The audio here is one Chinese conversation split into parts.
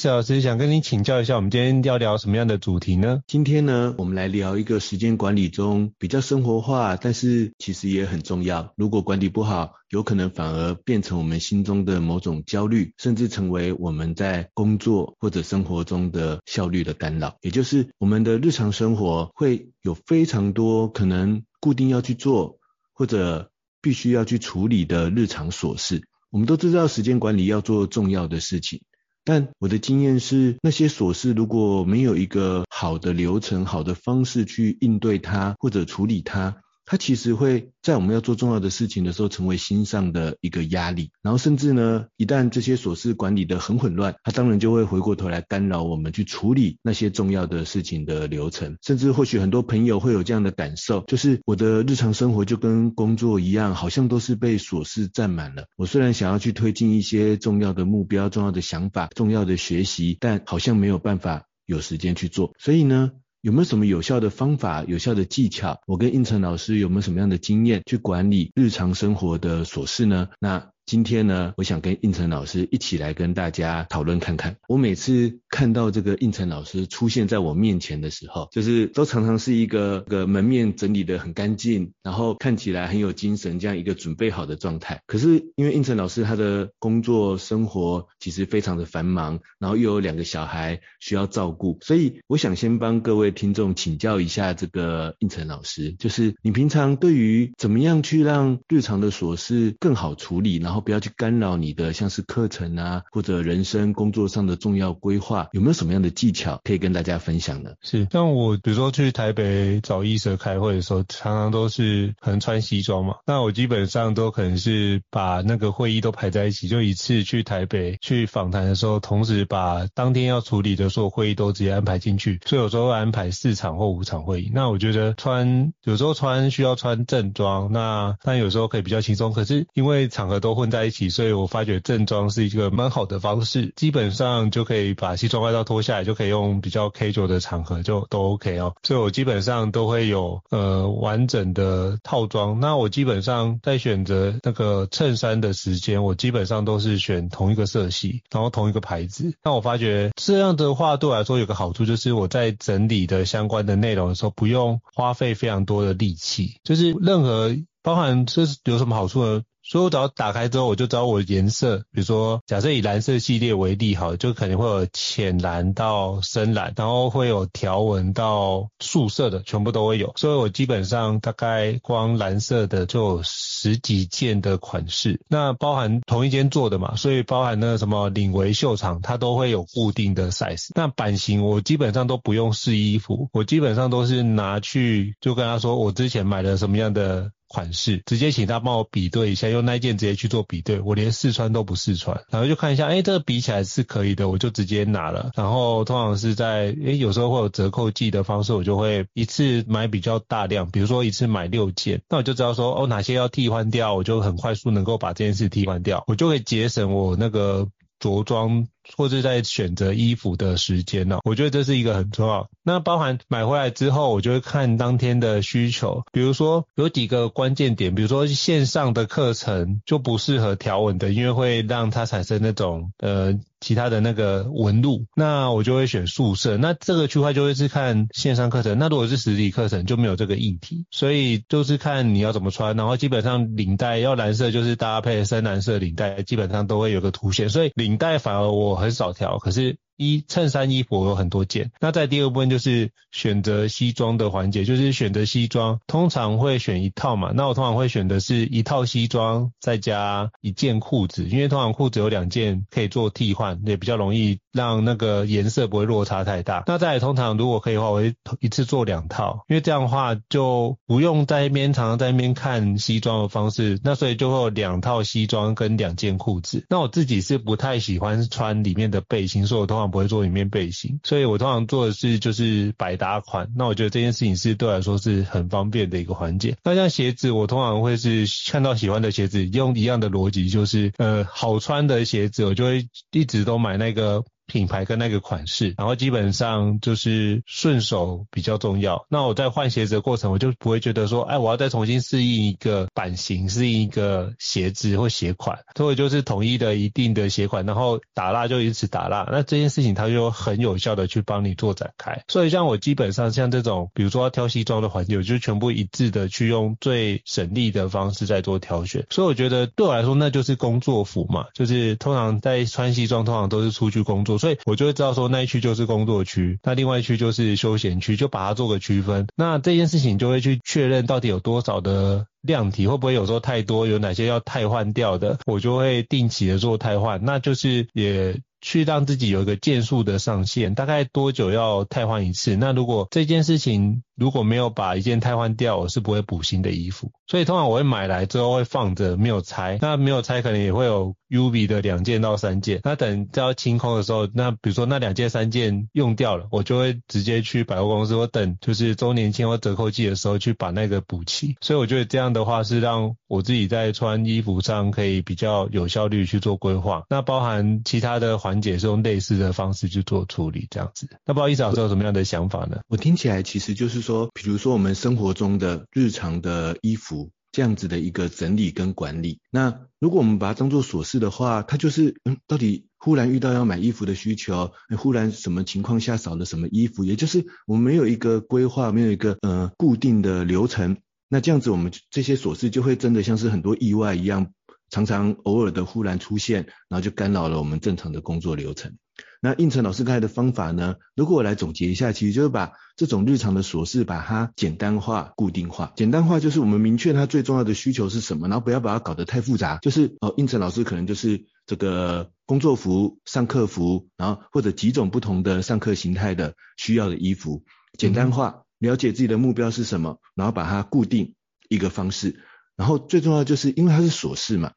伊瑟老师想跟你请教一下，我们今天要聊什么样的主题呢？今天呢，我们来聊一个时间管理中比较生活化，但是其实也很重要。如果管理不好，有可能反而变成我们心中的某种焦虑，甚至成为我们在工作或者生活中的效率的干扰。也就是我们的日常生活会有非常多可能固定要去做，或者必须要去处理的日常琐事。我们都知道时间管理要做重要的事情。但我的经验是，那些琐事如果没有一个好的流程、好的方式去应对它或者处理它。它其实会在我们要做重要的事情的时候，成为心上的一个压力。然后甚至呢，一旦这些琐事管理得很混乱，它当然就会回过头来干扰我们去处理那些重要的事情的流程。甚至或许很多朋友会有这样的感受，就是我的日常生活就跟工作一样，好像都是被琐事占满了。我虽然想要去推进一些重要的目标、重要的想法、重要的学习，但好像没有办法有时间去做。所以呢，有没有什么有效的方法、有效的技巧？我跟应成老师有没有什么样的经验去管理日常生活的琐事呢？那今天呢，我想跟应成老师一起来跟大家讨论看看。我每次看到这个应成老师出现在我面前的时候，就是都常常是一个个门面整理的很干净，然后看起来很有精神，这样一个准备好的状态。可是因为应成老师他的工作生活其实非常的繁忙，然后又有两个小孩需要照顾，所以我想先帮各位听众请教一下这个应成老师，就是你平常对于怎么样去让日常的琐事更好处理，然后不要去干扰你的像是课程啊，或者人生工作上的重要规划，有没有什么样的技巧可以跟大家分享呢？是，像我比如说去台北找医生开会的时候，常常都是可能穿西装嘛，那我基本上都可能是把那个会议都排在一起，就一次去台北去访谈的时候，同时把当天要处理的所有会议都直接安排进去，所以有时候会安排四场或五场会议。那我觉得穿有时候穿需要穿正装，那但有时候可以比较轻松，可是因为场合都混在一起，所以我发觉正装是一个蛮好的方式，基本上就可以把西装外套脱下来，就可以用比较 casual 的场合就都 OK 哦。所以我基本上都会有呃完整的套装。那我基本上在选择那个衬衫的时间，我基本上都是选同一个色系，然后同一个牌子。那我发觉这样的话对我来说有个好处，就是我在整理的相关的内容的时候，不用花费非常多的力气，就是任何包含这是有什么好处呢？所以我只要打开之后，我就知道我的颜色，比如说假设以蓝色系列为例，好，就可能会有浅蓝到深蓝，然后会有条纹到素色的，全部都会有。所以我基本上大概光蓝色的就有十几件的款式，那包含同一间做的嘛，所以包含那个什么领围袖长，它都会有固定的 size。那版型我基本上都不用试衣服，我基本上都是拿去就跟他说我之前买了什么样的。款式，直接请他帮我比对一下，用那件直接去做比对，我连试穿都不试穿，然后就看一下，哎，这个比起来是可以的，我就直接拿了。然后通常是在，哎，有时候会有折扣季的方式，我就会一次买比较大量，比如说一次买六件，那我就知道说，哦，哪些要替换掉，我就很快速能够把这件事替换掉，我就会节省我那个着装。或者在选择衣服的时间呢，我觉得这是一个很重要。那包含买回来之后，我就会看当天的需求，比如说有几个关键点，比如说线上的课程就不适合条纹的，因为会让它产生那种呃其他的那个纹路，那我就会选素色。那这个区块就会是看线上课程，那如果是实体课程就没有这个议题，所以就是看你要怎么穿，然后基本上领带要蓝色就是搭配深蓝色领带，基本上都会有个凸显，所以领带反而我。很少调，可是。一衬衫衣服有很多件，那在第二部分就是选择西装的环节，就是选择西装，通常会选一套嘛，那我通常会选的是一套西装再加一件裤子，因为通常裤子有两件可以做替换，也比较容易让那个颜色不会落差太大。那再通常如果可以的话，我会一次做两套，因为这样的话就不用在一边常常在一边看西装的方式，那所以就会有两套西装跟两件裤子。那我自己是不太喜欢穿里面的背心，所以我通常。不会做里面背心，所以我通常做的是就是百搭款。那我觉得这件事情是对我来说是很方便的一个环节。那像鞋子，我通常会是看到喜欢的鞋子，用一样的逻辑，就是呃好穿的鞋子，我就会一直都买那个。品牌跟那个款式，然后基本上就是顺手比较重要。那我在换鞋子的过程，我就不会觉得说，哎，我要再重新适应一个版型，适应一个鞋子或鞋款，所以就是统一的一定的鞋款，然后打蜡就一直打蜡。那这件事情它就很有效的去帮你做展开。所以像我基本上像这种，比如说要挑西装的环节，我就全部一致的去用最省力的方式在做挑选。所以我觉得对我来说，那就是工作服嘛，就是通常在穿西装，通常都是出去工作。所以我就会知道说那一区就是工作区，那另外一区就是休闲区，就把它做个区分。那这件事情就会去确认到底有多少的量体，会不会有时候太多，有哪些要汰换掉的，我就会定期的做汰换。那就是也去让自己有一个件数的上限，大概多久要汰换一次。那如果这件事情如果没有把一件汰换掉，我是不会补新的衣服。所以通常我会买来之后会放着，没有拆。那没有拆可能也会有 UV 的两件到三件。那等要清空的时候，那比如说那两件三件用掉了，我就会直接去百货公司，我等就是周年庆或折扣季的时候去把那个补齐。所以我觉得这样的话是让我自己在穿衣服上可以比较有效率去做规划。那包含其他的环节是用类似的方式去做处理，这样子。那不好意思，老师有什么样的想法呢？我听起来其实就是说。说，比如说我们生活中的日常的衣服，这样子的一个整理跟管理。那如果我们把它当做琐事的话，它就是，嗯，到底忽然遇到要买衣服的需求，忽然什么情况下少了什么衣服，也就是我们没有一个规划，没有一个呃固定的流程。那这样子我们这些琐事就会真的像是很多意外一样，常常偶尔的忽然出现，然后就干扰了我们正常的工作流程。那应成老师刚才的方法呢？如果我来总结一下，其实就是把这种日常的琐事把它简单化、固定化。简单化就是我们明确它最重要的需求是什么，然后不要把它搞得太复杂。就是哦，应成老师可能就是这个工作服、上课服，然后或者几种不同的上课形态的需要的衣服，简单化，了解自己的目标是什么，然后把它固定一个方式。然后最重要就是因为它是琐事嘛。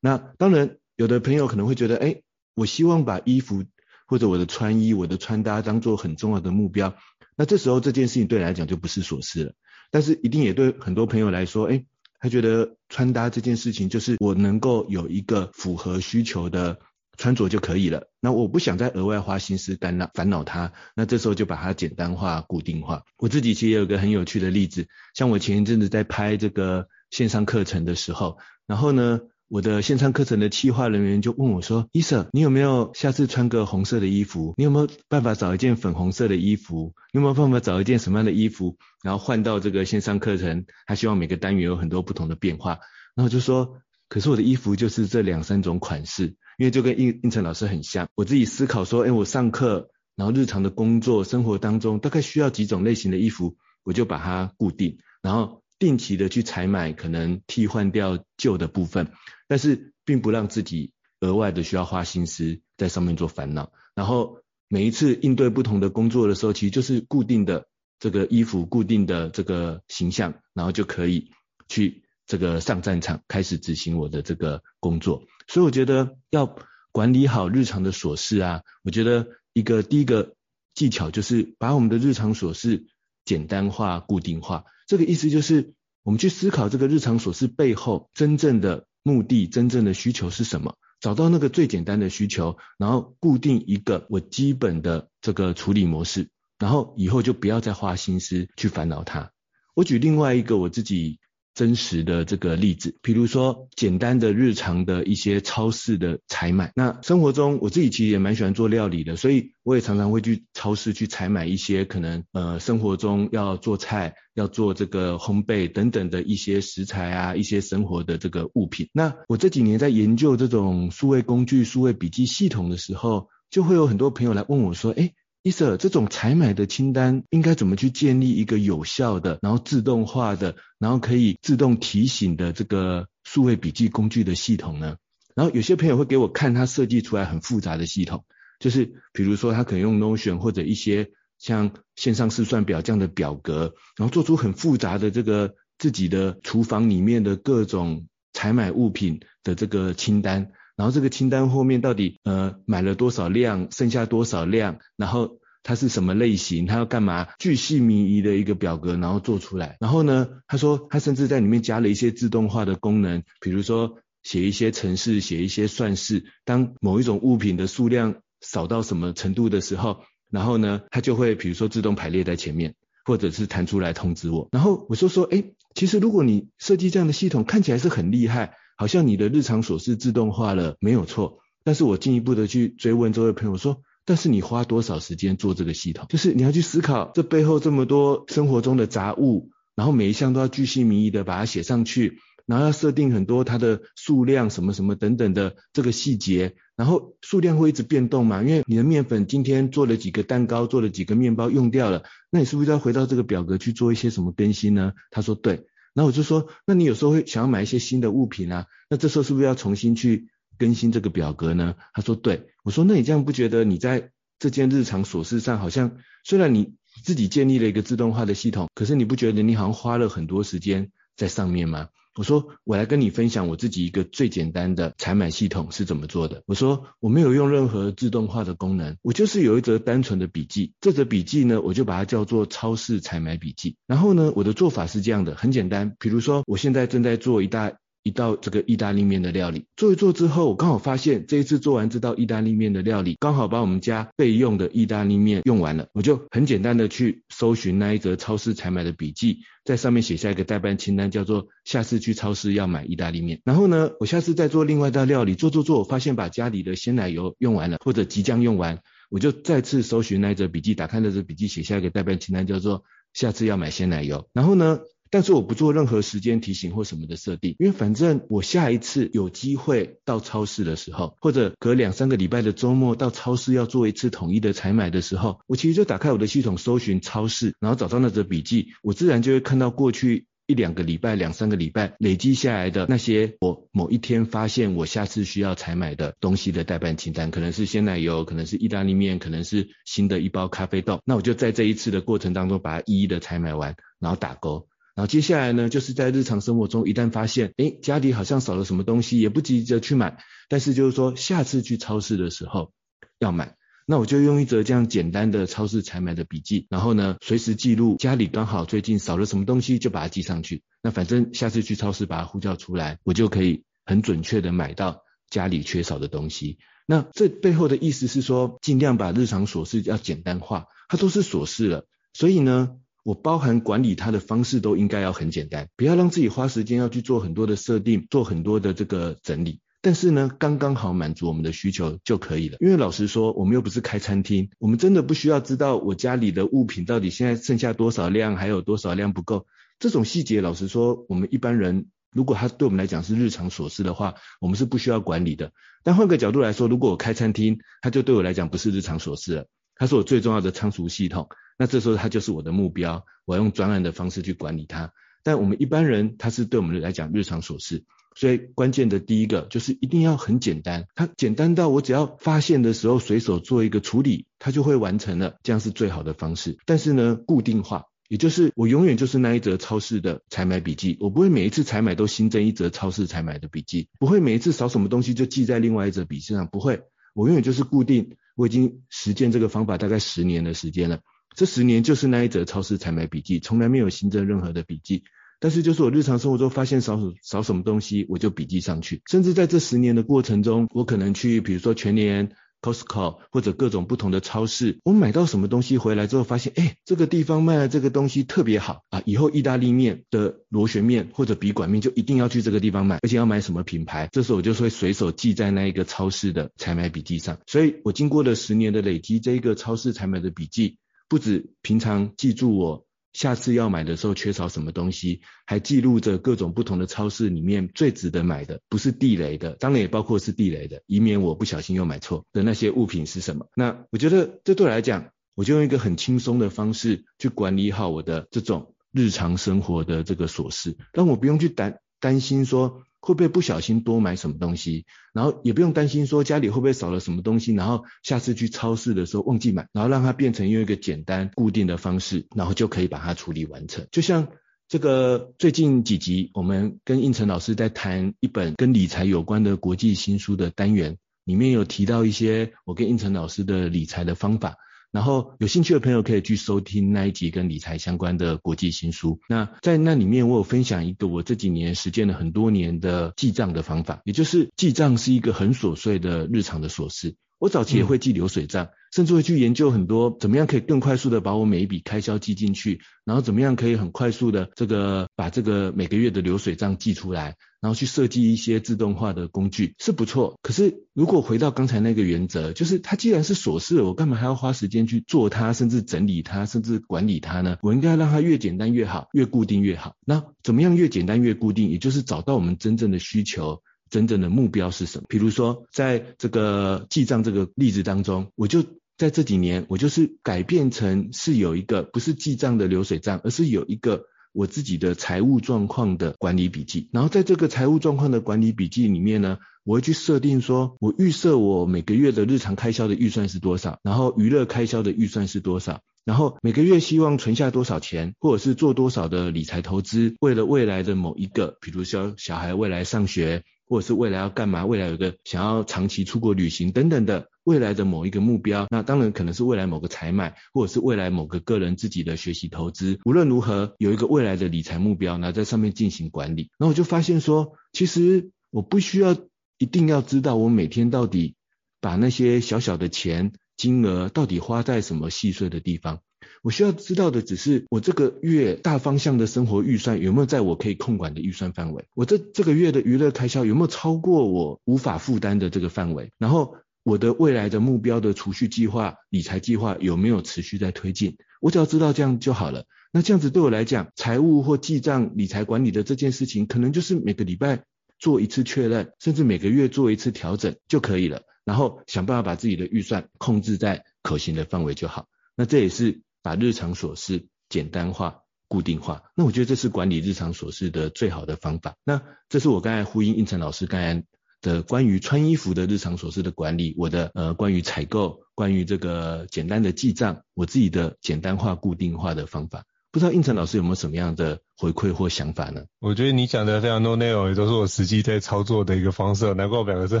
那当然，有的朋友可能会觉得，哎，我希望把衣服。或者我的穿衣、我的穿搭当做很重要的目标，那这时候这件事情对你来讲就不是琐事了。但是一定也对很多朋友来说，哎，他觉得穿搭这件事情就是我能够有一个符合需求的穿着就可以了。那我不想再额外花心思干扰烦恼它，那这时候就把它简单化、固定化。我自己其实也有个很有趣的例子，像我前一阵子在拍这个线上课程的时候，然后呢，我的线上课程的企划人员就问我说：“伊瑟，你有没有下次穿个红色的衣服？你有没有办法找一件粉红色的衣服？你有没有办法找一件什么样的衣服，然后换到这个线上课程？他希望每个单元有很多不同的变化。然后就说，可是我的衣服就是这两三种款式，因为就跟胤胤丞老师很像。我自己思考说，哎，我上课，然后日常的工作生活当中大概需要几种类型的衣服，我就把它固定，然后定期的去采买，可能替换掉旧的部分。”但是并不让自己额外的需要花心思在上面做烦恼，然后每一次应对不同的工作的时候，其实就是固定的这个衣服、固定的这个形象，然后就可以去这个上战场，开始执行我的这个工作。所以我觉得要管理好日常的琐事啊，我觉得一个第一个技巧就是把我们的日常琐事简单化、固定化。这个意思就是我们去思考这个日常琐事背后真正的目的、真正的需求是什么，找到那个最简单的需求，然后固定一个我基本的这个处理模式，然后以后就不要再花心思去烦恼它。我举另外一个我自己真实的这个例子，比如说简单的日常的一些超市的采买。那生活中我自己其实也蛮喜欢做料理的，所以我也常常会去超市去采买一些可能呃生活中要做菜、要做这个烘焙等等的一些食材啊，一些生活的这个物品。那我这几年在研究这种数位工具、数位笔记系统的时候，就会有很多朋友来问我说，诶伊瑟，这种采买的清单应该怎么去建立一个有效的，然后自动化的，然后可以自动提醒的这个数位笔记工具的系统呢？然后有些朋友会给我看他设计出来很复杂的系统，就是比如说他可能用 Notion 或者一些像线上试算表这样的表格，然后做出很复杂的这个自己的厨房里面的各种采买物品的这个清单。然后这个清单后面到底呃买了多少量，剩下多少量，然后它是什么类型，它要干嘛，巨细靡遗的一个表格，然后做出来。然后呢，他说他甚至在里面加了一些自动化的功能，比如说写一些程式，写一些算式，当某一种物品的数量少到什么程度的时候，然后呢，它就会比如说自动排列在前面，或者是弹出来通知我。然后我就说，哎，其实如果你设计这样的系统，看起来是很厉害。好像你的日常琐事自动化了，没有错。但是我进一步的去追问这位朋友说，但是你花多少时间做这个系统？就是你要去思考这背后这么多生活中的杂物，然后每一项都要巨细靡遗的把它写上去，然后要设定很多它的数量什么什么等等的这个细节，然后数量会一直变动嘛？因为你的面粉今天做了几个蛋糕，做了几个面包用掉了，那你是不是要回到这个表格去做一些什么更新呢？他说对。然后我就说，那你有时候会想要买一些新的物品啊，那这时候是不是要重新去更新这个表格呢？他说对。我说那你这样不觉得你在这件日常琐事上好像虽然你自己建立了一个自动化的系统，可是你不觉得你好像花了很多时间在上面吗？我说，我来跟你分享我自己一个最简单的采买系统是怎么做的。我说，我没有用任何自动化的功能，我就是有一则单纯的笔记。这则笔记呢，我就把它叫做超市采买笔记。然后呢，我的做法是这样的，很简单。比如说，我现在正在做一大一道这个意大利面的料理，做一做之后，我刚好发现这一次做完这道意大利面的料理，刚好把我们家备用的意大利面用完了，我就很简单的去搜寻那一则超市采买的笔记。在上面写下一个待办清单，叫做下次去超市要买意大利面。然后呢，我下次再做另外一道料理，做做做，我发现把家里的鲜奶油用完了，或者即将用完，我就再次搜寻那一则笔记，打开那则笔记，写下一个待办清单，叫做下次要买鲜奶油。然后呢，但是我不做任何时间提醒或什么的设定，因为反正我下一次有机会到超市的时候，或者隔两三个礼拜的周末到超市要做一次统一的采买的时候，我其实就打开我的系统搜寻超市，然后找到那则笔记，我自然就会看到过去一两个礼拜、两三个礼拜累积下来的那些我某一天发现我下次需要采买的东西的待办清单，可能是鲜奶油，可能是意大利面，可能是新的一包咖啡豆，那我就在这一次的过程当中把它一一的采买完，然后打勾。然后接下来呢，就是在日常生活中，一旦发现，诶，家里好像少了什么东西，也不急着去买，但是就是说，下次去超市的时候要买，那我就用一则这样简单的超市采买的笔记，然后呢，随时记录家里刚好最近少了什么东西，就把它记上去。那反正下次去超市把它呼叫出来，我就可以很准确的买到家里缺少的东西。那这背后的意思是说，尽量把日常琐事要简单化，它都是琐事了，所以呢。我包含管理它的方式都应该要很简单，不要让自己花时间要去做很多的设定，做很多的这个整理。但是呢，刚刚好满足我们的需求就可以了。因为老实说，我们又不是开餐厅，我们真的不需要知道我家里的物品到底现在剩下多少量，还有多少量不够。这种细节，老实说，我们一般人如果他对我们来讲是日常琐事的话，我们是不需要管理的。但换个角度来说，如果我开餐厅，它就对我来讲不是日常琐事了，它是我最重要的仓储系统。那这时候它就是我的目标，我要用专案的方式去管理它。但我们一般人，它是对我们来讲日常琐事，所以关键的第一个就是一定要很简单，它简单到我只要发现的时候随手做一个处理，它就会完成了，这样是最好的方式。但是呢，固定化，也就是我永远就是那一则超市的采买笔记，我不会每一次采买都新增一则超市采买的笔记，不会每一次少什么东西就记在另外一则笔记上，不会，我永远就是固定，我已经实践这个方法大概十年的时间了，这十年就是那一则超市采买笔记，从来没有新增任何的笔记，但是就是我日常生活中发现少少什么东西我就笔记上去，甚至在这十年的过程中，我可能去比如说全年。Costco 或者各种不同的超市，我买到什么东西回来之后，发现哎，这个地方卖的这个东西特别好啊，以后意大利面的螺旋面或者笔管面就一定要去这个地方买，而且要买什么品牌，这时候我就会随手记在那一个超市的采买笔记上。所以我经过了十年的累积，这一个超市采买的笔记，不止平常记住我。下次要买的时候缺少什么东西，还记录着各种不同的超市里面最值得买的，不是地雷的，当然也包括是地雷的，以免我不小心又买错的那些物品是什么。那我觉得这对我来讲，我就用一个很轻松的方式去管理好我的这种日常生活的这个琐事，让我不用去担担心说。会不会不小心多买什么东西？然后也不用担心说家里会不会少了什么东西，然后下次去超市的时候忘记买，然后让它变成用一个简单固定的方式，然后就可以把它处理完成。就像这个最近几集我们跟应成老师在谈一本跟理财有关的国际新书的单元，里面有提到一些我跟应成老师的理财的方法。然后有兴趣的朋友可以去收听那一集跟理财相关的国际新书。那在那里面，我有分享一个我这几年实践了很多年的记账的方法，也就是记账是一个很琐碎的日常的琐事。我早期也会记流水账，甚至会去研究很多 怎么样可以更快速的把我每一笔开销记进去，然后怎么样可以很快速的这个把这个每个月的流水账记出来，然后去设计一些自动化的工具是不错。可是如果回到刚才那个原则，就是它既然是琐事，我干嘛还要花时间去做它，甚至整理它，甚至管理它呢？我应该让它越简单越好，越固定越好。那怎么样越简单越固定？也就是找到我们真正的需求。真正的目标是什么？比如说，在这个记账这个例子当中，我就在这几年，我就是改变成是有一个不是记账的流水账，而是有一个我自己的财务状况的管理笔记。然后在这个财务状况的管理笔记里面呢，我会去设定说，我预设我每个月的日常开销的预算是多少，然后娱乐开销的预算是多少，然后每个月希望存下多少钱，或者是做多少的理财投资，为了未来的某一个，比如说小孩未来上学。或者是未来要干嘛？未来有个想要长期出国旅行等等的未来的某一个目标，那当然可能是未来某个采买，或者是未来某个个人自己的学习投资。无论如何，有一个未来的理财目标，那在上面进行管理。然后我就发现说，其实我不需要一定要知道我每天到底把那些小小的钱金额到底花在什么细碎的地方。我需要知道的只是我这个月大方向的生活预算有没有在我可以控管的预算范围，我这这个月的娱乐开销有没有超过我无法负担的这个范围，然后我的未来的目标的储蓄计划、理财计划有没有持续在推进，我只要知道这样就好了。那这样子对我来讲，财务或记账、理财管理的这件事情，可能就是每个礼拜做一次确认，甚至每个月做一次调整就可以了，然后想办法把自己的预算控制在可行的范围就好。那这也是。把日常琐事简单化、固定化，那我觉得这是管理日常琐事的最好的方法。那这是我刚才呼应应成老师刚才的关于穿衣服的日常琐事的管理，我的呃关于采购、关于这个简单的记账，我自己的简单化、固定化的方法。不知道应成老师有没有什么样的回馈或想法呢？我觉得你讲的非常多内容，也都是我实际在操作的一个方式，难怪我们两个是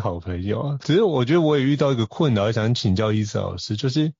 好朋友啊。只是我觉得我也遇到一个困扰，想请教胤丞老师，就是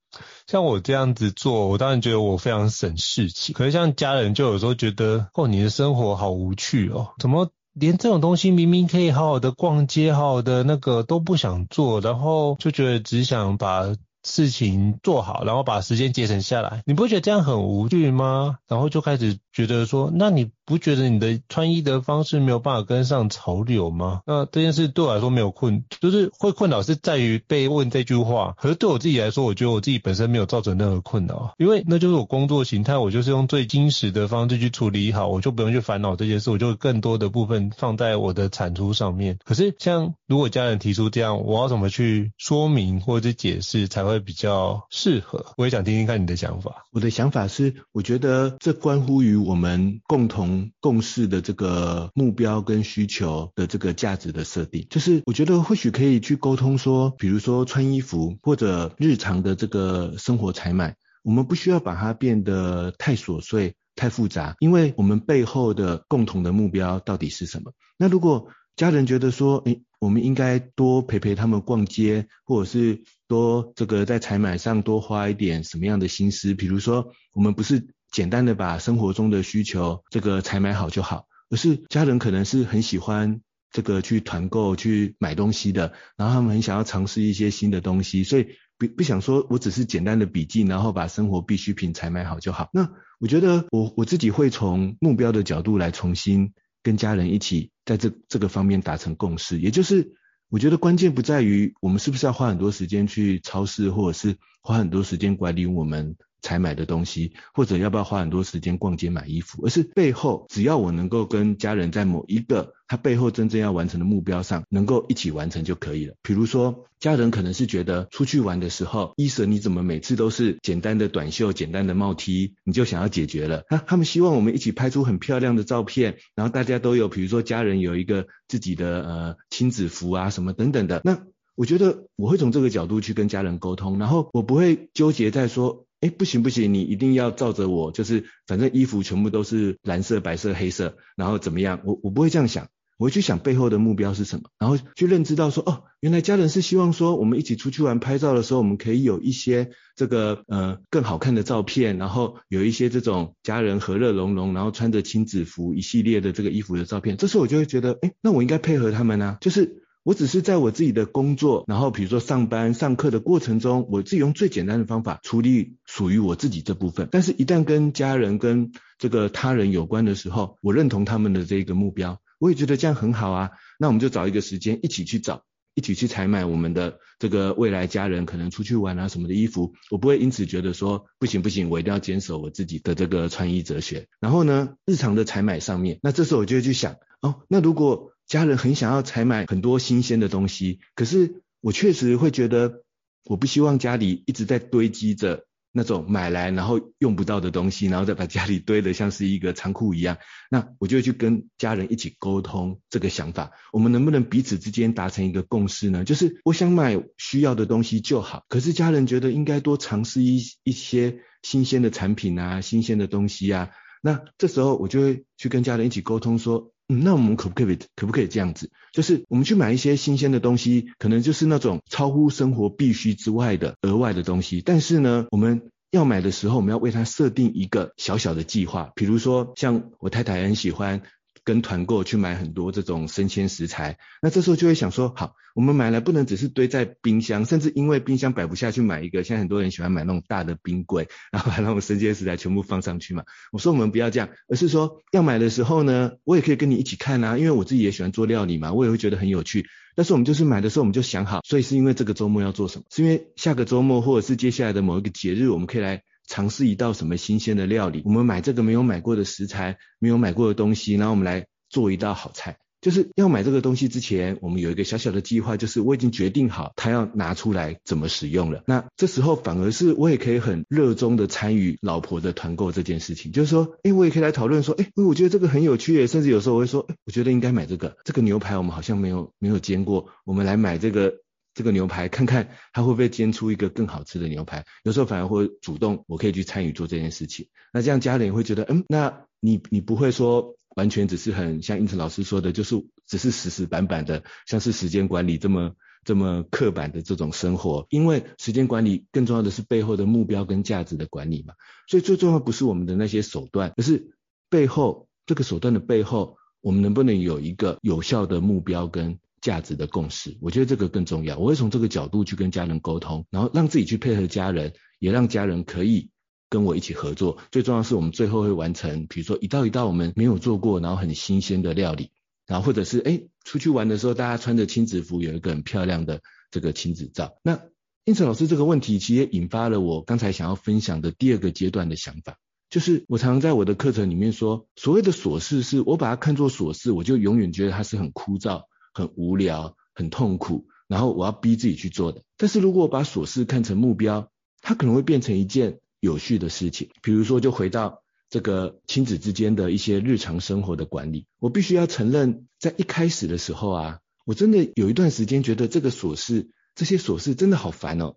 像我这样子做，我当然觉得我非常省事情，可是像家人就有时候觉得，哦，你的生活好无趣哦，怎么连这种东西明明可以好好的逛街，好好的那个都不想做，然后就觉得只想把。事情做好，然后把时间节省下来，你不觉得这样很无趣吗？然后就开始觉得说，那你不觉得你的穿衣的方式没有办法跟上潮流吗？那这件事对我来说没有困，就是会困扰是在于被问这句话。可是对我自己来说，我觉得我自己本身没有造成任何困扰，因为那就是我工作形态，我就是用最精实的方式去处理好，我就不用去烦恼这件事，我就更多的部分放在我的产出上面。可是像如果家人提出这样，我要怎么去说明或者解释才会比较适合？我也想听听看你的想法。我的想法是，我觉得这关乎于我们共同。共事的这个目标跟需求的这个价值的设定，就是我觉得或许可以去沟通说，比如说穿衣服或者日常的这个生活采买。我们不需要把它变得太琐碎、太复杂，因为我们背后的共同的目标到底是什么？那如果家人觉得说，诶，我们应该多陪陪他们逛街，或者是多这个在采买上多花一点什么样的心思？比如说，我们不是简单的把生活中的需求这个采买好就好，而是家人可能是很喜欢这个去团购去买东西的，然后他们很想要尝试一些新的东西，所以。不不想说，我只是简单的笔记，然后把生活必需品采买好就好。那我觉得我我自己会从目标的角度来重新跟家人一起在这这个方面达成共识。也就是我觉得关键不在于我们是不是要花很多时间去超市，或者是花很多时间管理我们。才买的东西，或者要不要花很多时间逛街买衣服，而是背后只要我能够跟家人在某一个他背后真正要完成的目标上，能够一起完成就可以了。比如说，家人可能是觉得出去玩的时候，伊舍你怎么每次都是简单的短袖、简单的帽 T，你就想要解决了。那他们希望我们一起拍出很漂亮的照片，然后大家都有，比如说家人有一个自己的呃亲子服啊什么等等的。那我觉得我会从这个角度去跟家人沟通，然后我不会纠结在说。哎，不行不行，你一定要照着我，就是反正衣服全部都是蓝色、白色、黑色，然后怎么样？我我不会这样想，我会去想背后的目标是什么，然后去认知到说，哦，原来家人是希望说，我们一起出去玩拍照的时候，我们可以有一些这个呃更好看的照片，然后有一些这种家人和乐融融，然后穿着亲子服一系列的这个衣服的照片，这时候我就会觉得，哎，那我应该配合他们啊，就是。我只是在我自己的工作，然后比如说上班、上课的过程中，我自己用最简单的方法处理属于我自己这部分。但是，一旦跟家人、跟这个他人有关的时候，我认同他们的这个目标，我也觉得这样很好啊。那我们就找一个时间一起去找，一起去采买我们的这个未来家人可能出去玩啊什么的衣服。我不会因此觉得说不行不行，我一定要坚守我自己的这个穿衣哲学。然后呢，日常的采买上面，那这时候我就会去想，哦，那如果家人很想要采买很多新鲜的东西，可是我确实会觉得，我不希望家里一直在堆积着那种买来然后用不到的东西，然后再把家里堆得像是一个仓库一样。那我就去跟家人一起沟通这个想法，我们能不能彼此之间达成一个共识呢？就是我想买需要的东西就好，可是家人觉得应该多尝试一一些新鲜的产品啊，新鲜的东西啊。那这时候我就会去跟家人一起沟通说。嗯，那我们可不可以可不可以这样子？就是我们去买一些新鲜的东西，可能就是那种超乎生活必须之外的额外的东西。但是呢，我们要买的时候，我们要为它设定一个小小的计划。比如说，像我太太很喜欢。跟团购去买很多这种生鲜食材，那这时候就会想说，好，我们买来不能只是堆在冰箱，甚至因为冰箱摆不下去买一个，现在很多人喜欢买那种大的冰柜，然后把那种生鲜食材全部放上去嘛。我说我们不要这样，而是说要买的时候呢，我也可以跟你一起看啊，因为我自己也喜欢做料理嘛，我也会觉得很有趣。但是我们就是买的时候我们就想好，所以是因为这个周末要做什么？是因为下个周末或者是接下来的某一个节日，我们可以来。尝试一道什么新鲜的料理，我们买这个没有买过的食材，没有买过的东西，然后我们来做一道好菜。就是要买这个东西之前，我们有一个小小的计划，就是我已经决定好他要拿出来怎么使用了。那这时候反而是我也可以很热衷的参与老婆的团购这件事情，就是说，哎，我也可以来讨论说，哎，我觉得这个很有趣，甚至有时候我会说，哎，我觉得应该买这个，这个牛排我们好像没有没有煎过，我们来买这个。这个牛排看看它会不会煎出一个更好吃的牛排，有时候反而会主动，我可以去参与做这件事情。那这样家人也会觉得，嗯，那你你不会说完全只是很像英成老师说的，就是只是死死板板的，像是时间管理这么这么刻板的这种生活。因为时间管理更重要的是背后的目标跟价值的管理嘛。所以最重要不是我们的那些手段，而是背后这个手段的背后，我们能不能有一个有效的目标跟。价值的共识，我觉得这个更重要。我会从这个角度去跟家人沟通，然后让自己去配合家人，也让家人可以跟我一起合作。最重要是我们最后会完成，比如说一道一道我们没有做过，然后很新鲜的料理，然后或者是哎出去玩的时候，大家穿着亲子服，有一个很漂亮的这个亲子照。那英成老师这个问题，其实也引发了我刚才想要分享的第二个阶段的想法，就是我常常在我的课程里面说，所谓的琐事是我把它看作琐事，我就永远觉得它是很枯燥。很无聊，很痛苦，然后我要逼自己去做的。但是如果我把琐事看成目标，它可能会变成一件有趣的事情。比如说，就回到这个亲子之间的一些日常生活的管理，我必须要承认，在一开始的时候啊，我真的有一段时间觉得这个琐事，这些琐事真的好烦哦。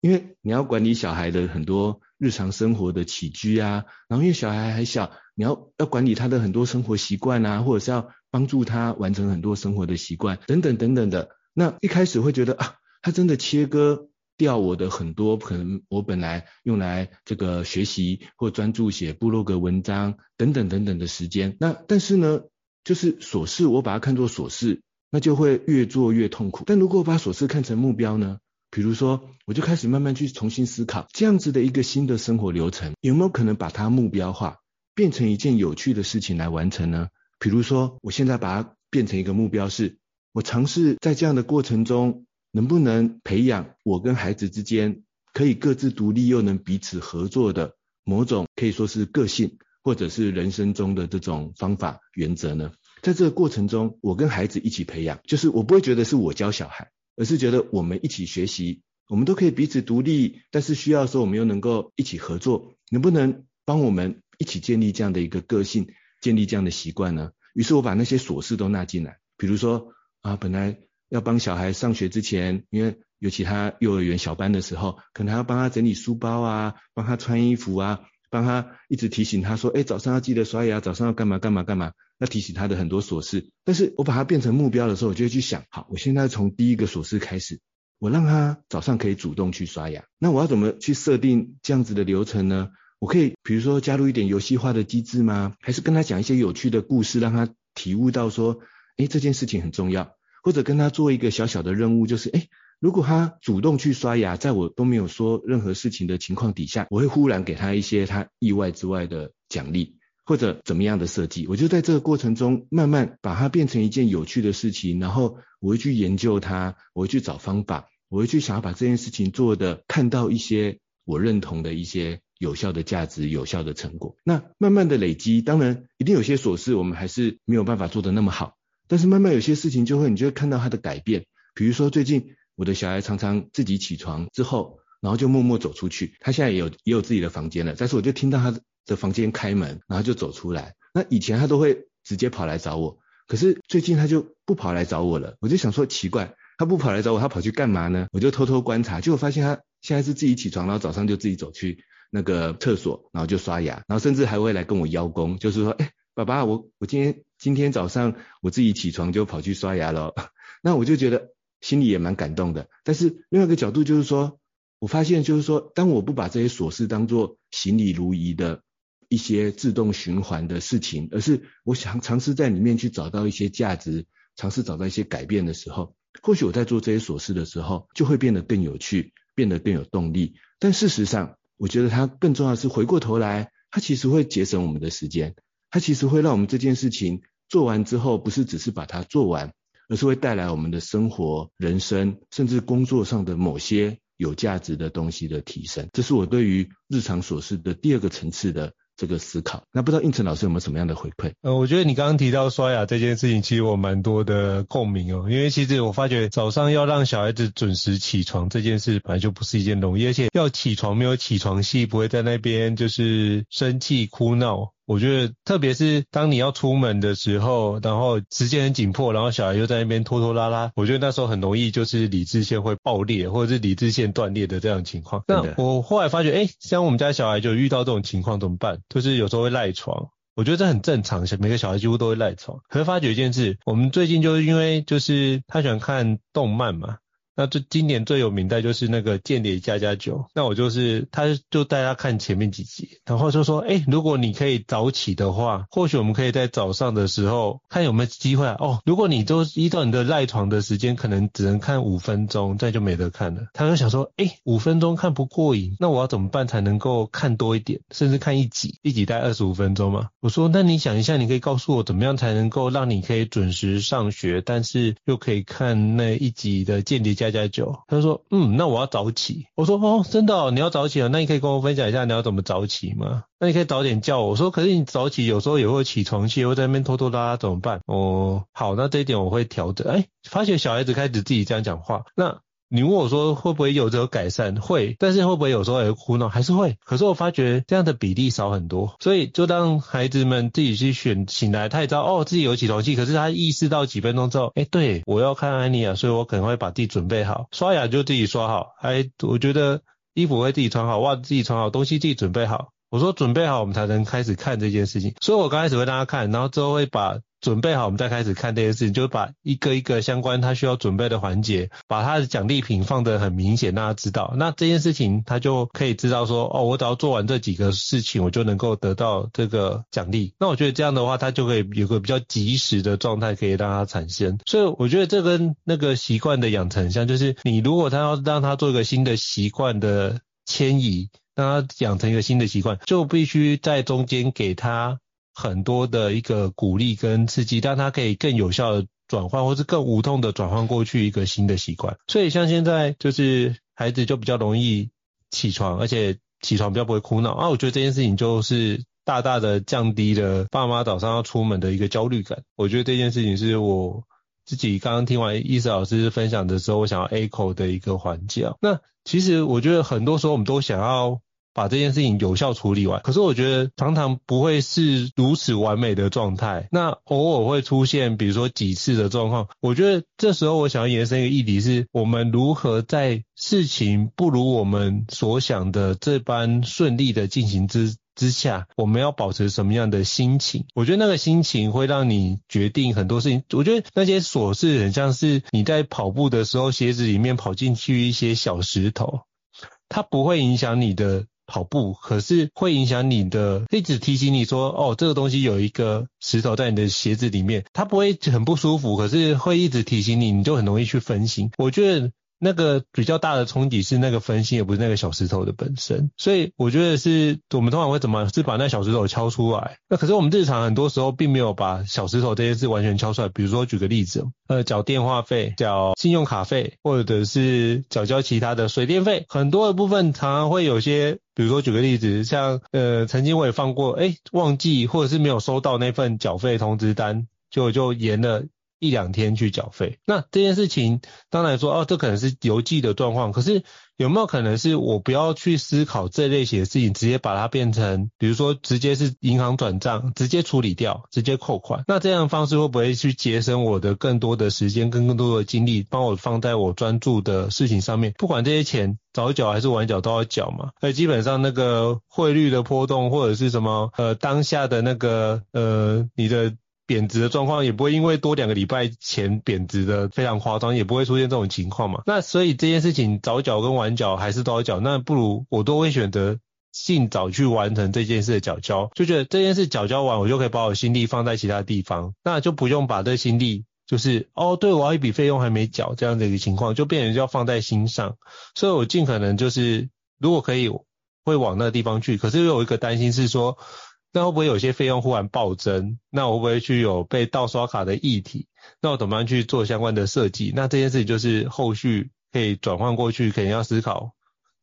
因为你要管理小孩的很多日常生活的起居啊，然后因为小孩还小，你要要管理他的很多生活习惯啊，或者是要帮助他完成很多生活的习惯等等等等的。那一开始会觉得啊，他真的切割掉我的很多可能我本来用来这个学习或专注写部落格文章等等等等的时间。那但是呢，就是琐事，我把它看作琐事，那就会越做越痛苦。但如果把琐事看成目标呢？比如说，我就开始慢慢去重新思考，这样子的一个新的生活流程，有没有可能把它目标化，变成一件有趣的事情来完成呢？比如说，我现在把它变成一个目标是，我尝试在这样的过程中，能不能培养我跟孩子之间可以各自独立又能彼此合作的某种可以说是个性，或者是人生中的这种方法原则呢？在这个过程中，我跟孩子一起培养，就是我不会觉得是我教小孩。而是觉得我们一起学习，我们都可以彼此独立，但是需要说我们又能够一起合作，能不能帮我们一起建立这样的一个个性，建立这样的习惯呢？于是我把那些琐事都纳进来，比如说啊，本来要帮小孩上学之前，因为尤其他幼儿园小班的时候，可能还要帮他整理书包啊，帮他穿衣服啊。帮他一直提醒他说，哎，早上要记得刷牙，早上要干嘛干嘛干嘛，要提醒他的很多琐事。但是我把它变成目标的时候，我就会去想，好，我现在从第一个琐事开始，我让他早上可以主动去刷牙。那我要怎么去设定这样子的流程呢？我可以比如说加入一点游戏化的机制吗？还是跟他讲一些有趣的故事，让他体悟到说，哎，这件事情很重要。或者跟他做一个小小的任务，就是，哎。如果他主动去刷牙，在我都没有说任何事情的情况底下，我会忽然给他一些他意外之外的奖励，或者怎么样的设计，我就在这个过程中慢慢把它变成一件有趣的事情，然后我会去研究它，我会去找方法，我会去想要把这件事情做的看到一些我认同的一些有效的价值、有效的成果。那慢慢的累积，当然一定有些琐事我们还是没有办法做得那么好，但是慢慢有些事情就会，你就会看到它的改变，比如说最近。我的小孩常常自己起床之后，然后就默默走出去。他现在也有也有自己的房间了，但是我就听到他的房间开门，然后就走出来。那以前他都会直接跑来找我，可是最近他就不跑来找我了。我就想说奇怪，他不跑来找我，他跑去干嘛呢？我就偷偷观察，结果发现他现在是自己起床，然后早上就自己走去那个厕所，然后就刷牙，然后甚至还会来跟我邀功，就是说，哎，爸爸，我我今天今天早上我自己起床就跑去刷牙了。那我就觉得。心里也蛮感动的，但是另外一个角度就是说，我发现就是说，当我不把这些琐事当做行礼如仪的一些自动循环的事情，而是我想尝试在里面去找到一些价值，尝试找到一些改变的时候，或许我在做这些琐事的时候，就会变得更有趣，变得更有动力。但事实上，我觉得它更重要的是回过头来，它其实会节省我们的时间，它其实会让我们这件事情做完之后，不是只是把它做完。而是会带来我们的生活、人生，甚至工作上的某些有价值的东西的提升。这是我对于日常琐事的第二个层次的这个思考。那不知道应成老师有没有什么样的回馈？呃，我觉得你刚刚提到刷牙这件事情，其实我蛮多的共鸣哦。因为其实我发觉早上要让小孩子准时起床这件事，本来就不是一件容易，而且要起床没有起床气，不会在那边就是生气哭闹。我觉得，特别是当你要出门的时候，然后时间很紧迫，然后小孩又在那边拖拖拉拉，我觉得那时候很容易就是理智线会爆裂，或者是理智线断裂的这样情况。那我后来发觉，哎，像我们家小孩就遇到这种情况怎么办？就是有时候会赖床，我觉得这很正常，每个小孩几乎都会赖床。可是发觉一件事，我们最近就是因为就是他喜欢看动漫嘛。那最今年最有名的就是那个《间谍家家酒》，那我就是他就带他看前面几集，然后就说，哎、如果你可以早起的话，或许我们可以在早上的时候看有没有机会啊。哦，如果你都依照你的赖床的时间，可能只能看五分钟，这就没得看了。他就想说，哎、欸，五分钟看不过瘾，那我要怎么办才能够看多一点，甚至看一集，一集待二十五分钟嘛？我说，那你想一下，你可以告诉我怎么样才能够让你可以准时上学，但是又可以看那一集的《间谍加加酒》。他说，嗯，那我要早起。我说，哦，真的哦，你要早起啊？那你可以跟我分享一下你要怎么早起吗？那你可以早点叫我。我说，可是你早起有时候也会起床气，会在那边拖拖拉拉，怎么办？哦，好，那这一点我会调整。哎，发现小孩子开始自己这样讲话，那。你问我说会不会有这个改善？会，但是会不会有时候也会哭闹？还是会。可是我发觉这样的比例少很多，所以就当孩子们自己去选醒来，他也知道哦自己有起床气，可是他意识到几分钟之后，哎，对，我要看安妮亚，所以我可能会把自己准备好，刷牙就自己刷好。哎，我觉得衣服会自己穿好，袜子自己穿好，东西自己准备好。我说准备好，我们才能开始看这件事情。所以我刚开始会让他看，然后之后会把。准备好，我们再开始看这件事情，就是把一个一个相关他需要准备的环节，把他的奖励品放得很明显，让他知道。那这件事情他就可以知道说，哦，我只要做完这几个事情，我就能够得到这个奖励。那我觉得这样的话，他就可以有个比较及时的状态可以让他产生。所以我觉得这跟那个习惯的养成像，就是你如果他要让他做一个新的习惯的迁移，让他养成一个新的习惯，就必须在中间给他。很多的一个鼓励跟刺激，让他可以更有效的转换，或是更无痛的转换过去一个新的习惯。所以像现在就是孩子就比较容易起床，而且起床比较不会哭闹啊。我觉得这件事情就是大大的降低了爸妈早上要出门的一个焦虑感。我觉得这件事情是我自己刚刚听完伊斯老师分享的时候，我想要 echo 的一个环节。那其实我觉得很多时候我们都想要。把这件事情有效处理完，可是我觉得常常不会是如此完美的状态。那偶尔会出现，比如说几次的状况。我觉得这时候我想要延伸一个议题是，我们如何在事情不如我们所想的这般顺利的进行之之下，我们要保持什么样的心情？我觉得那个心情会让你决定很多事情。我觉得那些琐事很像是你在跑步的时候，鞋子里面跑进去一些小石头，它不会影响你的。跑步，可是会影响你的，一直提醒你说，哦，这个东西有一个石头在你的鞋子里面，它不会很不舒服，可是会一直提醒你，你就很容易去分心。我觉得。那个比较大的冲击是那个分心，也不是那个小石头的本身。所以我觉得是我们通常会怎么是把那小石头敲出来。那可是我们日常很多时候并没有把小石头这些事完全敲出来。比如说举个例子，呃，缴电话费、缴信用卡费，或者是缴交其他的水电费，很多的部分常常会有些，比如说举个例子，像呃曾经我也放过，诶，忘记或者是没有收到那份缴费通知单，就就延了。一两天去缴费，那这件事情当然说哦，这可能是邮寄的状况。可是有没有可能是我不要去思考这类型的事情，直接把它变成，比如说直接是银行转账，直接处理掉，直接扣款？那这样的方式会不会去节省我的更多的时间跟更多的精力，帮我放在我专注的事情上面？不管这些钱早缴还是晚缴都要缴嘛。而基本上那个汇率的波动或者是什么呃当下的那个呃你的。贬值的状况也不会因为多两个礼拜前贬值的非常夸张，也不会出现这种情况嘛。那所以这件事情早缴跟晚缴还是都要缴，那不如我都会选择尽早去完成这件事的缴交，就觉得这件事缴交完，我就可以把我心力放在其他地方，那就不用把这心力就是哦，对，我要一笔费用还没缴这样的一个情况，就变成要放在心上。所以我尽可能就是如果可以会往那个地方去，可是又有一个担心是说。那会不会有些费用忽然暴增？那我会不会去有被盗刷卡的议题？那我怎么样去做相关的设计？那这件事情就是后续可以转换过去，肯定要思考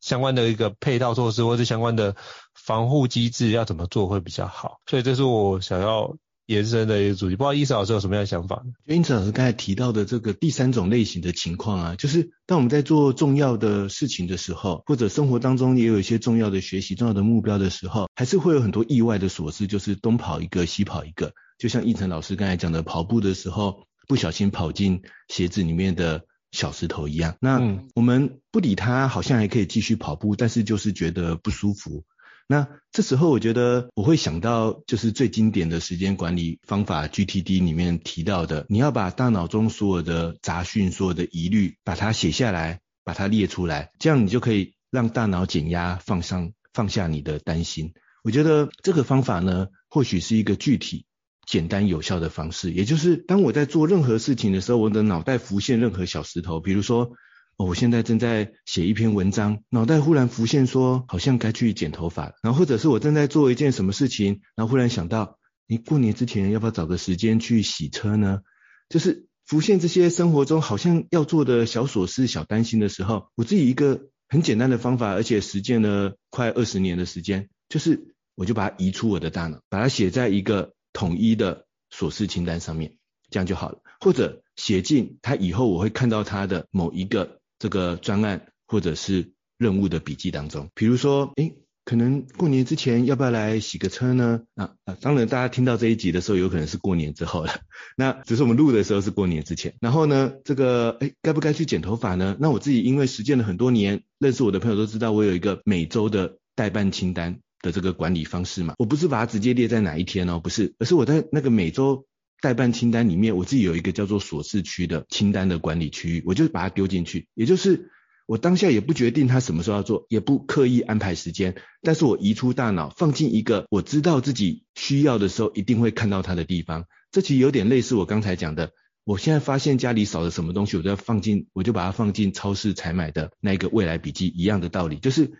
相关的一个配套措施，或是相关的防护机制要怎么做会比较好。所以这是我想要。延伸的一个主题，不知道伊斯老师有什么样的想法呢？就因此老师刚才提到的这个第三种类型的情况啊，就是当我们在做重要的事情的时候，或者生活当中也有一些重要的学习、重要的目标的时候，还是会有很多意外的琐事，就是东跑一个，西跑一个。就像胤丞老师刚才讲的，跑步的时候不小心跑进鞋子里面的小石头一样。那我们不理他，好像还可以继续跑步，但是就是觉得不舒服。那这时候，我觉得我会想到，就是最经典的时间管理方法 GTD 里面提到的，你要把大脑中所有的杂讯、所有的疑虑，把它写下来，把它列出来，这样你就可以让大脑减压，放上放下你的担心。我觉得这个方法呢，或许是一个具体、简单、有效的方式。也就是当我在做任何事情的时候，我的脑袋浮现任何小石头，比如说。哦，我现在正在写一篇文章，脑袋忽然浮现说，好像该去剪头发了。然后或者是我正在做一件什么事情，然后忽然想到，你过年之前要不要找个时间去洗车呢？就是浮现这些生活中好像要做的小琐事、小担心的时候，我自己一个很简单的方法，而且实践了快二十年的时间，就是我就把它移出我的大脑，把它写在一个统一的琐事清单上面，这样就好了。或者写进它以后我会看到它的某一个。这个专案或者是任务的笔记当中，比如说，诶，可能过年之前要不要来洗个车呢？啊啊，当然大家听到这一集的时候，有可能是过年之后了。那只是我们录的时候是过年之前。然后呢，这个哎，该不该去剪头发呢？那我自己因为实践了很多年，认识我的朋友都知道，我有一个每周的代办清单的这个管理方式嘛。我不是把它直接列在哪一天哦，不是，而是我在那个每周代办清单里面，我自己有一个叫做琐事区的清单的管理区域，我就把它丢进去，也就是。我当下也不决定它什么时候要做，也不刻意安排时间，但是我移出大脑，放进一个我知道自己需要的时候一定会看到它的地方。这其实有点类似我刚才讲的，我现在发现家里少了什么东西，我就要放进，我就把它放进超市采买的那个未来笔记一样的道理，就是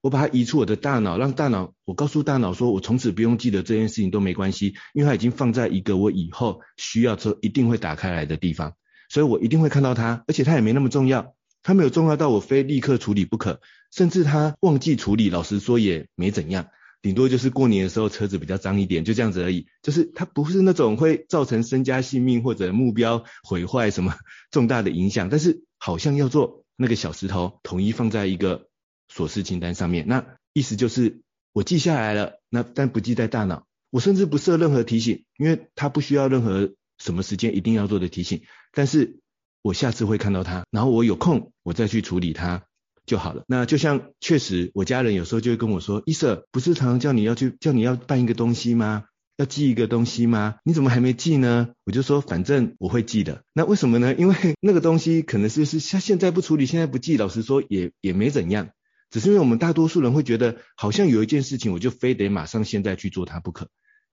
我把它移出我的大脑，让大脑，我告诉大脑说，我从此不用记得这件事情都没关系，因为它已经放在一个我以后需要之后一定会打开来的地方，所以我一定会看到它，而且它也没那么重要。它没有重要到我非立刻处理不可，甚至它忘记处理，老实说也没怎样，顶多就是过年的时候车子比较脏一点，就这样子而已。就是它不是那种会造成身家性命或者目标毁坏什么重大的影响，但是好像要做那个小石头，统一放在一个琐事清单上面。那意思就是我记下来了，那但不记在大脑，我甚至不设任何提醒，因为他不需要任何什么时间一定要做的提醒，但是。我下次会看到它，然后我有空我再去处理它就好了。那就像确实，我家人有时候就会跟我说：“伊瑟，不是常常叫你要去叫你要办一个东西吗？要记一个东西吗？你怎么还没记呢？”我就说：“反正我会记的。”那为什么呢？因为 那个东西可能是是像现在不处理，现在不记，老实说也也没怎样。只是因为我们大多数人会觉得，好像有一件事情我就非得马上现在去做它不可。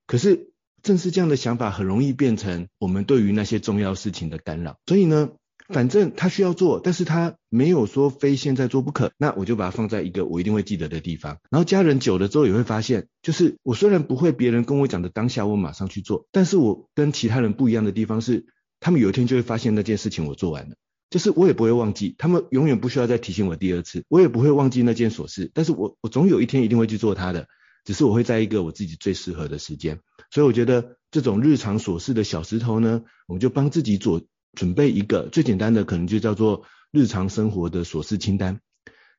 可是正是这样的想法，很容易变成我们对于那些重要事情的干扰。所以呢，反正他需要做，但是他没有说非现在做不可，那我就把它放在一个我一定会记得的地方。然后家人久了之后也会发现，就是我虽然不会别人跟我讲的当下我马上去做，但是我跟其他人不一样的地方是，他们有一天就会发现那件事情我做完了，就是我也不会忘记，他们永远不需要再提醒我第二次，我也不会忘记那件琐事，但是我我总有一天一定会去做它的。只是我会在一个我自己最适合的时间，所以我觉得这种日常琐事的小石头呢，我们就帮自己做准备一个最简单的，可能就叫做日常生活的琐事清单，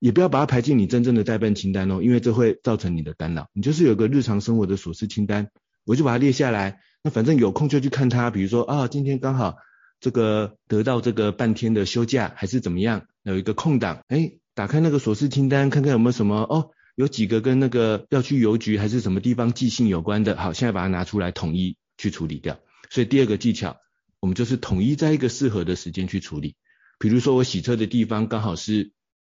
也不要把它排进你真正的待办清单哦，因为这会造成你的干扰。你就是有个日常生活的琐事清单，我就把它列下来，那反正有空就去看它，比如说啊，今天刚好这个得到这个半天的休假，还是怎么样，有一个空档，哎，打开那个琐事清单，看看有没有什么哦。有几个跟那个要去邮局还是什么地方寄信有关的，好，现在把它拿出来统一去处理掉。所以第二个技巧，我们就是统一在一个适合的时间去处理。比如说我洗车的地方刚好是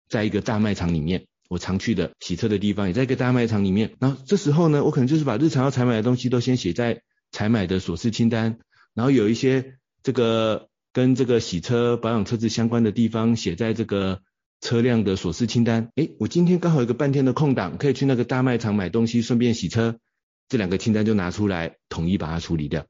在一个大卖场里面，我常去的洗车的地方也在一个大卖场里面。然后这时候呢，我可能就是把日常要采买的东西都先写在采买的琐事清单，然后有一些这个跟这个洗车保养车子相关的地方写在这个。车辆的琐事清单，诶，我今天刚好有个半天的空档，可以去那个大卖场买东西，顺便洗车，这两个清单就拿出来，统一把它处理掉。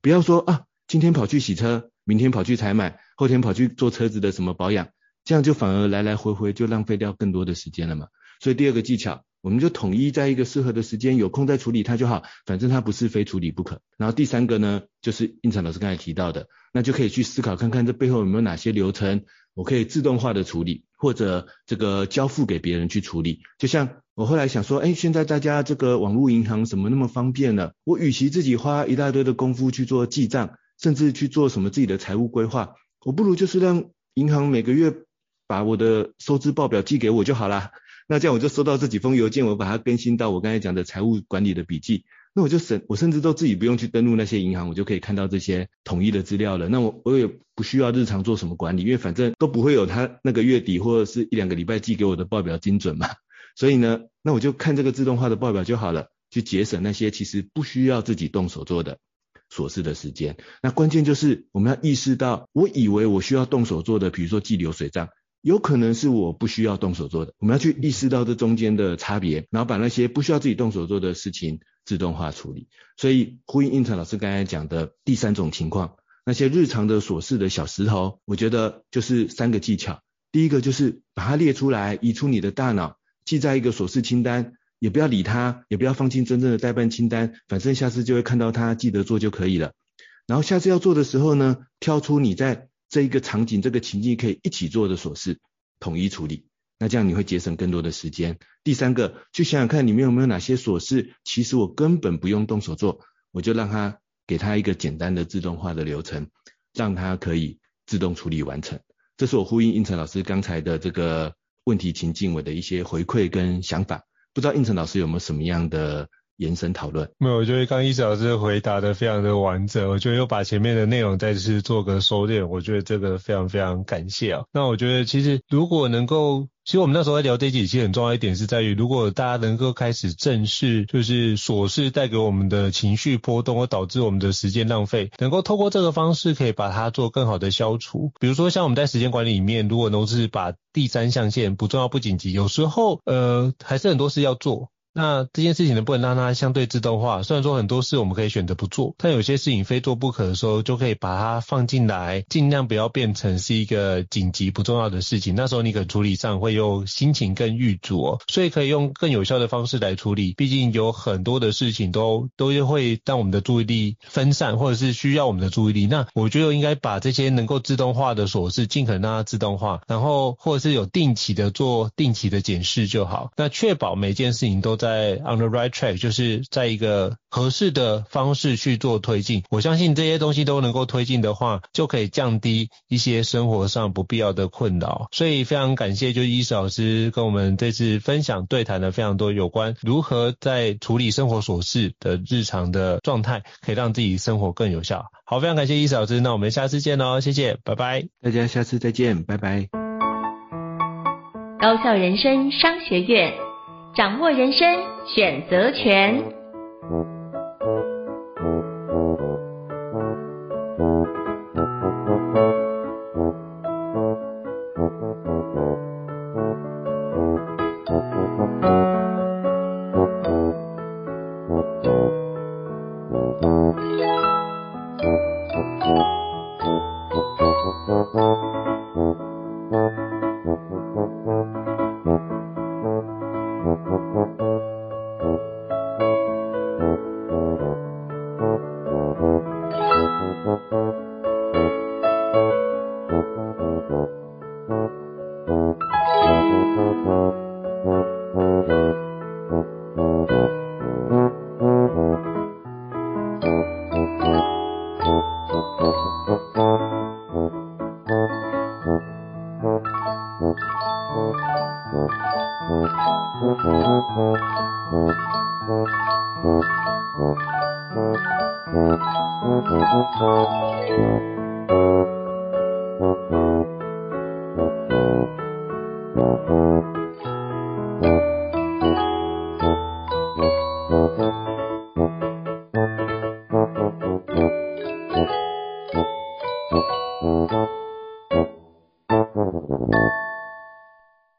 不要说啊，今天跑去洗车，明天跑去采买，后天跑去做车子的什么保养，这样就反而来来回回就浪费掉更多的时间了嘛。所以第二个技巧，我们就统一在一个适合的时间，有空再处理它就好，反正它不是非处理不可。然后第三个呢，就是胤丞老师刚才提到的，那就可以去思考看看这背后有没有哪些流程，我可以自动化的处理。或者这个交付给别人去处理，就像我后来想说，哎，现在大家这个网络银行什么那么方便了，我与其自己花一大堆的功夫去做记账，甚至去做什么自己的财务规划，我不如就是让银行每个月把我的收支报表寄给我就好啦。那这样我就收到这几封邮件，我把它更新到我刚才讲的财务管理的笔记。那我就省，我甚至都自己不用去登录那些银行，我就可以看到这些统一的资料了。那我我也不需要日常做什么管理，因为反正都不会有他那个月底或者是一两个礼拜寄给我的报表精准嘛。所以呢，那我就看这个自动化的报表就好了，去节省那些其实不需要自己动手做的琐事的时间。那关键就是我们要意识到，我以为我需要动手做的，比如说记流水账。有可能是我不需要动手做的，我们要去意识到这中间的差别，然后把那些不需要自己动手做的事情自动化处理。所以呼应胤丞老师刚才讲的第三种情况，那些日常的琐事的小石头，我觉得就是三个技巧。第一个就是把它列出来，移出你的大脑，记在一个琐事清单，也不要理它，也不要放进真正的待办清单，反正下次就会看到它，记得做就可以了。然后下次要做的时候呢，挑出你在这一个场景，这个情境可以一起做的琐事，统一处理。那这样你会节省更多的时间。第三个，去想想看里面有没有哪些琐事，其实我根本不用动手做，我就让他给他一个简单的自动化的流程，让他可以自动处理完成。这是我呼应应成老师刚才的这个问题情境，我的一些回馈跟想法。不知道应成老师有没有什么样的延伸讨论？没有，我觉得刚刚医师老师回答的非常的完整，我觉得又把前面的内容再次做个收敛，我觉得这个非常非常感谢啊。那我觉得其实如果能够。其实我们那时候在聊这几期，很重要一点是在于，如果大家能够开始正视，就是琐事带给我们的情绪波动，或导致我们的时间浪费，能够透过这个方式，可以把它做更好的消除。比如说像我们在时间管理里面，如果都是把第三象限不重要不紧急，有时候呃还是很多事要做。那这件事情能不能让它相对自动化？虽然说很多事我们可以选择不做，但有些事情非做不可的时候，就可以把它放进来，尽量不要变成是一个紧急不重要的事情。那时候你可处理上会有心情更郁卒哦，所以可以用更有效的方式来处理。毕竟有很多的事情都都会让我们的注意力分散，或者是需要我们的注意力。那我觉得应该把这些能够自动化的琐事尽可能让它自动化，然后或者是有定期的做定期的检视就好。那确保每件事情都在。在 on the right track，就是在一个合适的方式去做推进。我相信这些东西都能够推进的话，就可以降低一些生活上不必要的困扰。所以非常感谢，就是医师老师跟我们这次分享对谈了非常多有关如何在处理生活琐事的日常的状态，可以让自己生活更有效。好，非常感谢医师老师，那我们下次见喽，谢谢，拜拜。大家下次再见，拜拜。高校人生商学院。掌握人生选择权。